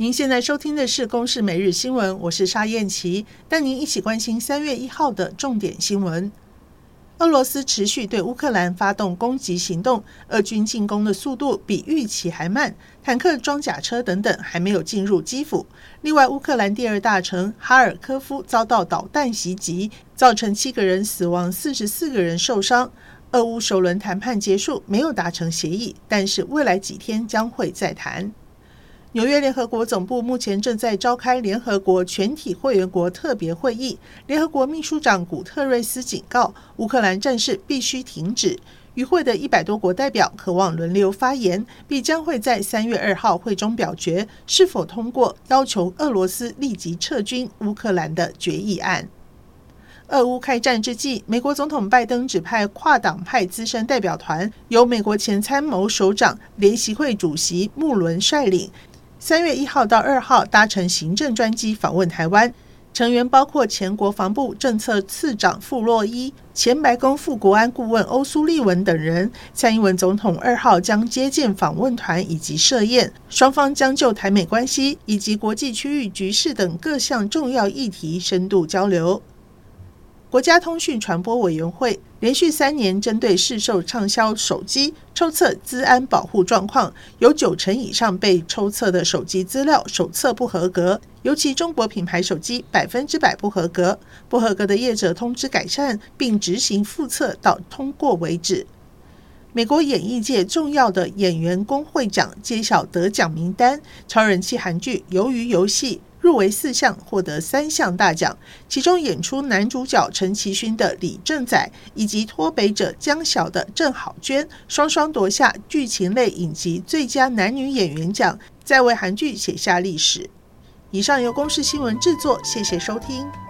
您现在收听的是《公视每日新闻》，我是沙燕琪，带您一起关心三月一号的重点新闻。俄罗斯持续对乌克兰发动攻击行动，俄军进攻的速度比预期还慢，坦克、装甲车等等还没有进入基辅。另外，乌克兰第二大城哈尔科夫遭到导弹袭击，造成七个人死亡，四十四个人受伤。俄乌首轮谈判结束，没有达成协议，但是未来几天将会再谈。纽约联合国总部目前正在召开联合国全体会员国特别会议。联合国秘书长古特瑞斯警告，乌克兰战事必须停止。与会的一百多国代表渴望轮流发言，并将会在三月二号会中表决是否通过要求俄罗斯立即撤军乌克兰的决议案。俄乌开战之际，美国总统拜登指派跨党派资深代表团，由美国前参谋首长、联席会主席穆伦率领。三月一号到二号搭乘行政专机访问台湾，成员包括前国防部政策次长傅洛伊、前白宫副国安顾问欧苏利文等人。蔡英文总统二号将接见访问团以及设宴，双方将就台美关系以及国际区域局势等各项重要议题深度交流。国家通讯传播委员会连续三年针对市售畅销手机抽测资安保护状况，有九成以上被抽测的手机资料手册不合格，尤其中国品牌手机百分之百不合格。不合格的业者通知改善，并执行复测到通过为止。美国演艺界重要的演员工会奖揭晓得奖名单，超人气韩剧《鱿鱼游戏》。入围四项，获得三项大奖，其中演出男主角陈其勋的李正宰，以及脱北者江晓的郑好娟，双双夺下剧情类影集最佳男女演员奖，再为韩剧写下历史。以上由公视新闻制作，谢谢收听。